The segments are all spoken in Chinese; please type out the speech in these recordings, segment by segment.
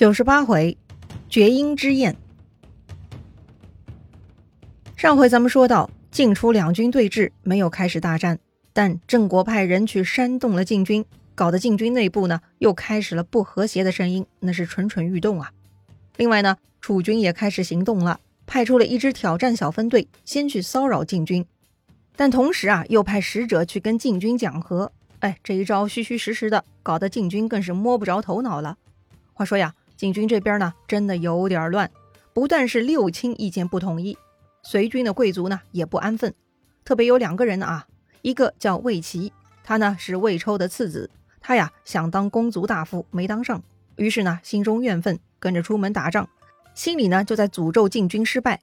九十八回，绝缨之宴。上回咱们说到，晋楚两军对峙，没有开始大战，但郑国派人去煽动了晋军，搞得晋军内部呢又开始了不和谐的声音，那是蠢蠢欲动啊。另外呢，楚军也开始行动了，派出了一支挑战小分队，先去骚扰晋军，但同时啊，又派使者去跟晋军讲和。哎，这一招虚虚实实的，搞得晋军更是摸不着头脑了。话说呀。晋军这边呢，真的有点乱，不但是六亲意见不统一，随军的贵族呢也不安分。特别有两个人啊，一个叫魏齐，他呢是魏抽的次子，他呀想当公族大夫，没当上，于是呢心中怨愤，跟着出门打仗，心里呢就在诅咒晋军失败。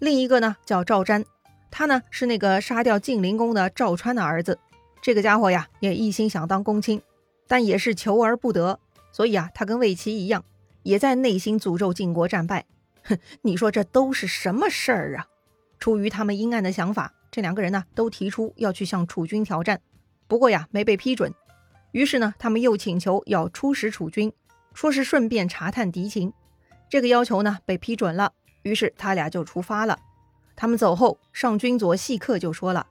另一个呢叫赵瞻，他呢是那个杀掉晋灵公的赵川的儿子，这个家伙呀也一心想当公卿，但也是求而不得，所以啊他跟魏齐一样。也在内心诅咒晋国战败，哼！你说这都是什么事儿啊？出于他们阴暗的想法，这两个人呢都提出要去向楚军挑战，不过呀没被批准。于是呢，他们又请求要出使楚军，说是顺便查探敌情。这个要求呢被批准了，于是他俩就出发了。他们走后，上军佐细客就说了：“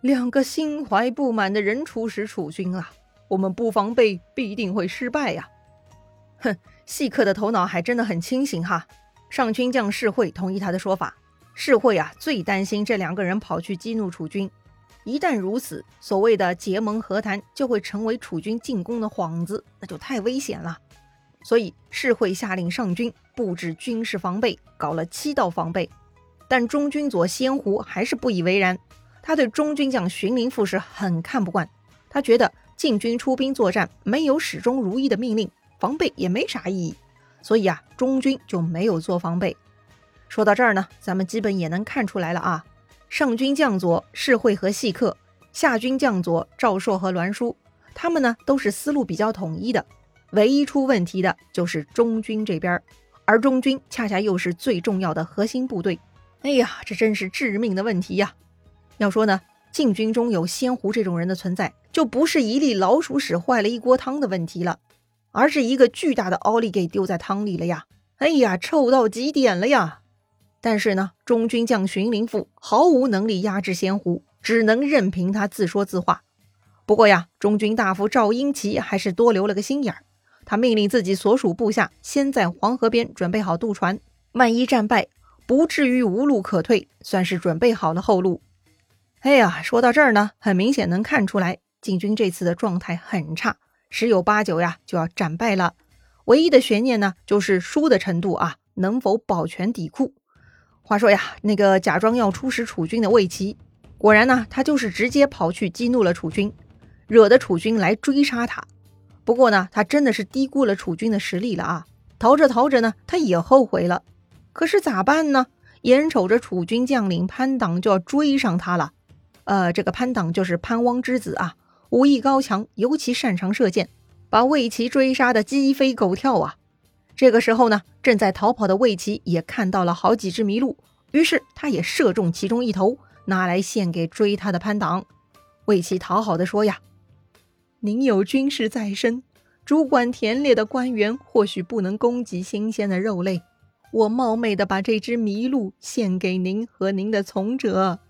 两个心怀不满的人出使楚军啊，我们不防备必定会失败呀。”哼，细客的头脑还真的很清醒哈。上军将士会同意他的说法，士会啊最担心这两个人跑去激怒楚军，一旦如此，所谓的结盟和谈就会成为楚军进攻的幌子，那就太危险了。所以士会下令上军布置军事防备，搞了七道防备。但中军佐先胡还是不以为然，他对中军将荀林赋是很看不惯，他觉得晋军出兵作战没有始终如一的命令。防备也没啥意义，所以啊，中军就没有做防备。说到这儿呢，咱们基本也能看出来了啊。上军将佐士会和细客，下军将佐赵硕和栾书，他们呢都是思路比较统一的。唯一出问题的就是中军这边，而中军恰恰又是最重要的核心部队。哎呀，这真是致命的问题呀！要说呢，禁军中有仙狐这种人的存在，就不是一粒老鼠屎坏了一锅汤的问题了。而是一个巨大的奥利给丢在汤里了呀！哎呀，臭到极点了呀！但是呢，中军将荀林赋毫无能力压制仙狐，只能任凭他自说自话。不过呀，中军大夫赵英奇还是多留了个心眼儿，他命令自己所属部下先在黄河边准备好渡船，万一战败，不至于无路可退，算是准备好了后路。哎呀，说到这儿呢，很明显能看出来，晋军这次的状态很差。十有八九呀，就要战败了。唯一的悬念呢，就是输的程度啊，能否保全底库？话说呀，那个假装要出使楚军的魏齐，果然呢，他就是直接跑去激怒了楚军，惹得楚军来追杀他。不过呢，他真的是低估了楚军的实力了啊！逃着逃着呢，他也后悔了。可是咋办呢？眼瞅着楚军将领潘党就要追上他了。呃，这个潘党就是潘汪之子啊。武艺高强，尤其擅长射箭，把魏齐追杀的鸡飞狗跳啊！这个时候呢，正在逃跑的魏齐也看到了好几只麋鹿，于是他也射中其中一头，拿来献给追他的潘党。魏齐讨好的说呀：“您有军事在身，主管田猎的官员或许不能供给新鲜的肉类，我冒昧的把这只麋鹿献给您和您的从者。”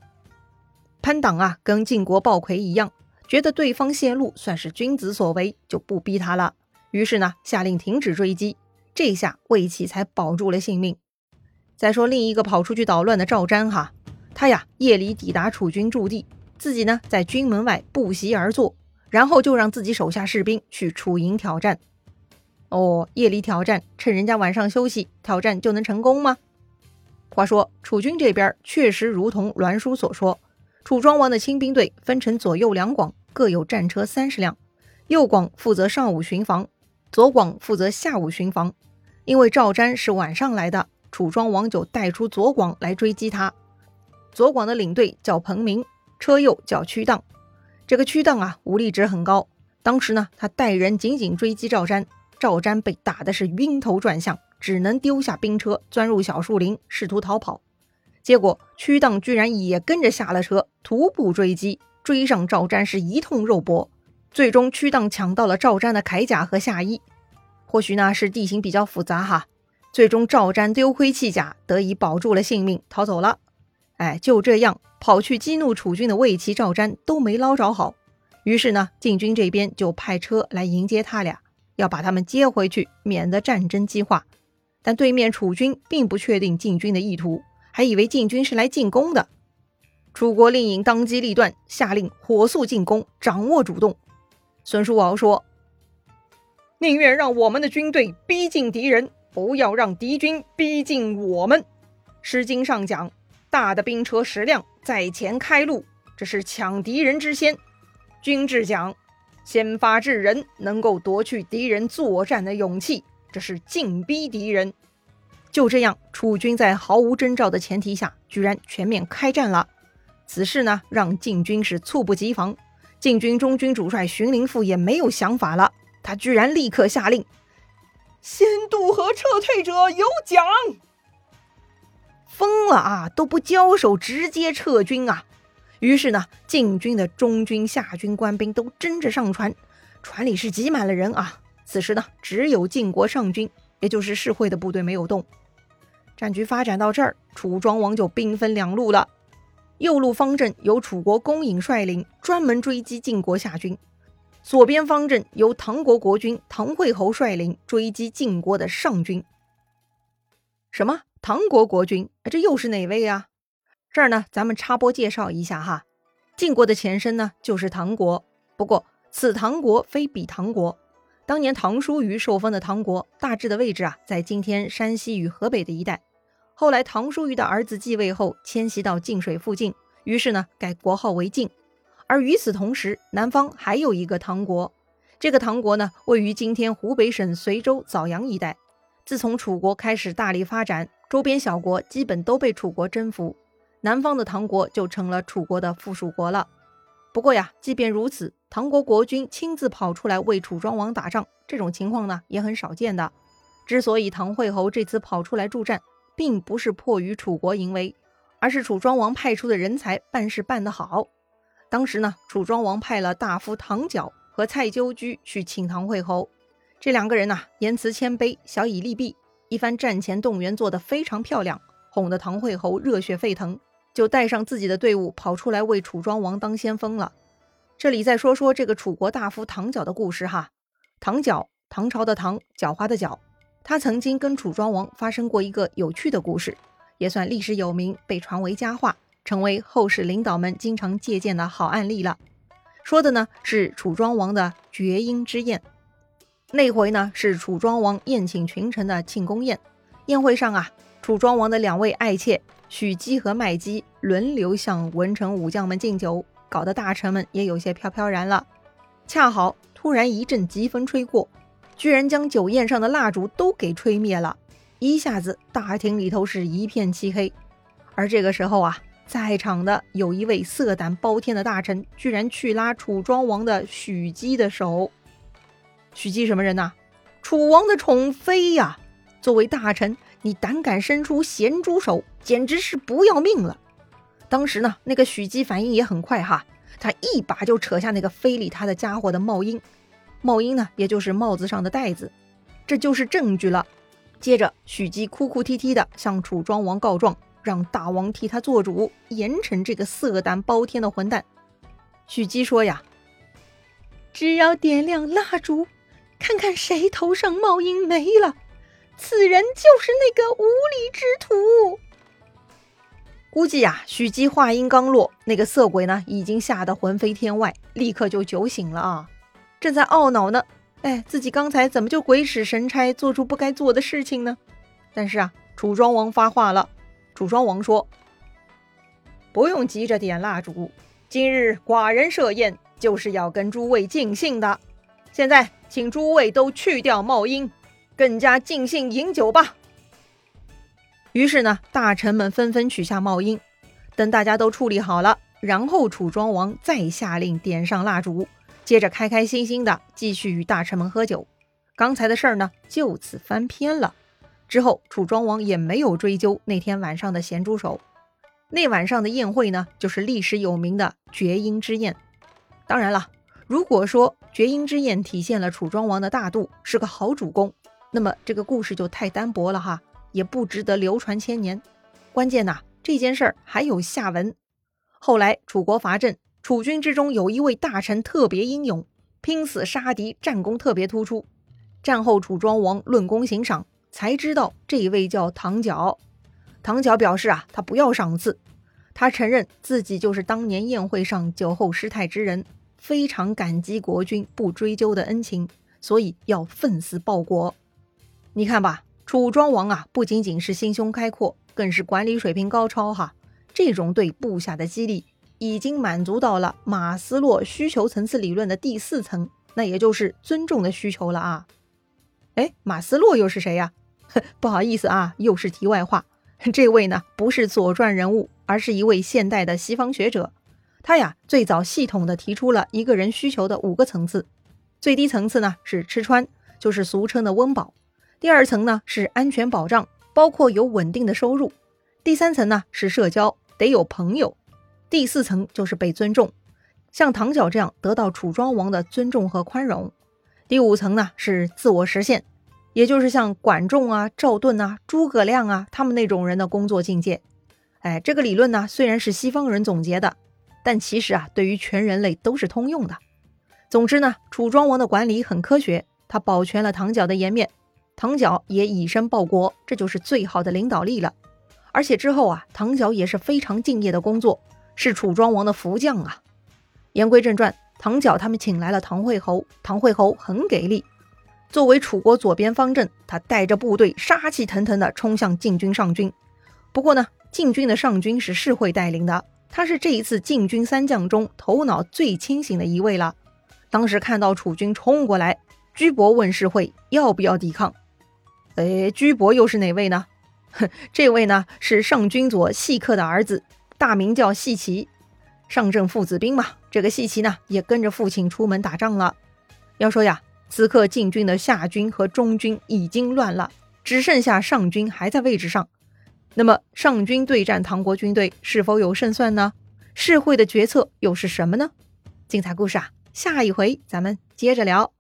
潘党啊，跟晋国鲍魁一样。觉得对方泄露算是君子所为，就不逼他了。于是呢，下令停止追击。这下魏齐才保住了性命。再说另一个跑出去捣乱的赵瞻哈，他呀夜里抵达楚军驻地，自己呢在军门外不席而坐，然后就让自己手下士兵去楚营挑战。哦，夜里挑战，趁人家晚上休息，挑战就能成功吗？话说楚军这边确实如同栾书所说。楚庄王的亲兵队分成左右两广，各有战车三十辆。右广负责上午巡防，左广负责下午巡防。因为赵瞻是晚上来的，楚庄王就带出左广来追击他。左广的领队叫彭明，车右叫屈荡。这个屈荡啊，武力值很高。当时呢，他带人紧紧追击赵瞻，赵瞻被打的是晕头转向，只能丢下兵车，钻入小树林，试图逃跑。结果屈荡居然也跟着下了车，徒步追击，追上赵瞻是一通肉搏，最终屈荡抢到了赵瞻的铠甲和下衣。或许呢是地形比较复杂哈。最终赵瞻丢盔弃甲，得以保住了性命，逃走了。哎，就这样跑去激怒楚军的魏齐、赵瞻都没捞着好。于是呢，晋军这边就派车来迎接他俩，要把他们接回去，免得战争激化。但对面楚军并不确定晋军的意图，还以为晋军是来进攻的。楚国令尹当机立断，下令火速进攻，掌握主动。孙叔敖说：“宁愿让我们的军队逼近敌人，不要让敌军逼近我们。”《诗经》上讲：“大的兵车十辆，在前开路，这是抢敌人之先。”军制讲：“先发制人，能够夺去敌人作战的勇气。”这是进逼敌人，就这样，楚军在毫无征兆的前提下，居然全面开战了。此事呢，让晋军是猝不及防。晋军中军主帅荀林父也没有想法了，他居然立刻下令：先渡河撤退者有奖。疯了啊！都不交手，直接撤军啊！于是呢，晋军的中军、下军官兵都争着上船，船里是挤满了人啊。此时呢，只有晋国上军，也就是士会的部队没有动。战局发展到这儿，楚庄王就兵分两路了。右路方阵由楚国公尹率领，专门追击晋国下军；左边方阵由唐国国君唐惠侯率领，追击晋国的上军。什么？唐国国君？这又是哪位啊？这儿呢，咱们插播介绍一下哈。晋国的前身呢，就是唐国，不过此唐国非彼唐国。当年唐叔虞受封的唐国，大致的位置啊，在今天山西与河北的一带。后来唐叔虞的儿子继位后，迁徙到晋水附近，于是呢，改国号为晋。而与此同时，南方还有一个唐国，这个唐国呢，位于今天湖北省随州枣阳一带。自从楚国开始大力发展，周边小国基本都被楚国征服，南方的唐国就成了楚国的附属国了。不过呀，即便如此，唐国国君亲自跑出来为楚庄王打仗，这种情况呢也很少见的。之所以唐惠侯这次跑出来助战，并不是迫于楚国淫威，而是楚庄王派出的人才办事办得好。当时呢，楚庄王派了大夫唐角和蔡鸠居去请唐惠侯，这两个人呐言辞谦卑，小以利弊，一番战前动员做得非常漂亮，哄得唐惠侯热血沸腾。就带上自己的队伍跑出来为楚庄王当先锋了。这里再说说这个楚国大夫唐角的故事哈。唐角，唐朝的唐，狡猾的狡，他曾经跟楚庄王发生过一个有趣的故事，也算历史有名，被传为佳话，成为后世领导们经常借鉴的好案例了。说的呢是楚庄王的绝缨之宴。那回呢是楚庄王宴请群臣的庆功宴，宴会上啊，楚庄王的两位爱妾。许姬和麦姬轮流向文臣武将们敬酒，搞得大臣们也有些飘飘然了。恰好突然一阵疾风吹过，居然将酒宴上的蜡烛都给吹灭了，一下子大厅里头是一片漆黑。而这个时候啊，在场的有一位色胆包天的大臣，居然去拉楚庄王的许姬的手。许姬什么人呐？楚王的宠妃呀！作为大臣。你胆敢伸出咸猪手，简直是不要命了！当时呢，那个许姬反应也很快哈，他一把就扯下那个非礼他的家伙的帽缨，帽缨呢，也就是帽子上的带子，这就是证据了。接着，许姬哭哭啼啼的向楚庄王告状，让大王替他做主，严惩这个色胆包天的混蛋。许姬说呀：“只要点亮蜡烛，看看谁头上帽缨没了。”此人就是那个无礼之徒。估计呀，许姬话音刚落，那个色鬼呢，已经吓得魂飞天外，立刻就酒醒了啊！正在懊恼呢，哎，自己刚才怎么就鬼使神差，做出不该做的事情呢？但是啊，楚庄王发话了。楚庄王说：“不用急着点蜡烛，今日寡人设宴，就是要跟诸位尽兴的。现在，请诸位都去掉帽缨。”更加尽兴饮酒吧。于是呢，大臣们纷纷取下帽缨。等大家都处理好了，然后楚庄王再下令点上蜡烛，接着开开心心的继续与大臣们喝酒。刚才的事儿呢，就此翻篇了。之后，楚庄王也没有追究那天晚上的咸猪手。那晚上的宴会呢，就是历史有名的绝缨之宴。当然了，如果说绝缨之宴体现了楚庄王的大度，是个好主公。那么这个故事就太单薄了哈，也不值得流传千年。关键呐，这件事儿还有下文。后来楚国伐郑，楚军之中有一位大臣特别英勇，拼死杀敌，战功特别突出。战后楚庄王论功行赏，才知道这位叫唐角。唐角表示啊，他不要赏赐，他承认自己就是当年宴会上酒后失态之人。非常感激国君不追究的恩情，所以要奋死报国。你看吧，楚庄王啊，不仅仅是心胸开阔，更是管理水平高超哈。这种对部下的激励，已经满足到了马斯洛需求层次理论的第四层，那也就是尊重的需求了啊。哎，马斯洛又是谁呀？不好意思啊，又是题外话。这位呢，不是左传人物，而是一位现代的西方学者。他呀，最早系统的提出了一个人需求的五个层次，最低层次呢是吃穿，就是俗称的温饱；第二层呢是安全保障，包括有稳定的收入；第三层呢是社交，得有朋友；第四层就是被尊重，像唐角这样得到楚庄王的尊重和宽容；第五层呢是自我实现，也就是像管仲啊、赵盾啊、诸葛亮啊他们那种人的工作境界。哎，这个理论呢虽然是西方人总结的。但其实啊，对于全人类都是通用的。总之呢，楚庄王的管理很科学，他保全了唐角的颜面，唐角也以身报国，这就是最好的领导力了。而且之后啊，唐角也是非常敬业的工作，是楚庄王的福将啊。言归正传，唐角他们请来了唐惠侯，唐惠侯很给力，作为楚国左边方阵，他带着部队杀气腾腾地冲向晋军上军。不过呢，晋军的上军是士会带领的。他是这一次禁军三将中头脑最清醒的一位了。当时看到楚军冲过来，居伯问世会要不要抵抗。哎，居伯又是哪位呢？这位呢是上军佐细客的儿子，大名叫细齐，上阵父子兵嘛。这个细齐呢也跟着父亲出门打仗了。要说呀，此刻晋军的下军和中军已经乱了，只剩下上军还在位置上。那么上军对战唐国军队是否有胜算呢？世会的决策又是什么呢？精彩故事啊，下一回咱们接着聊。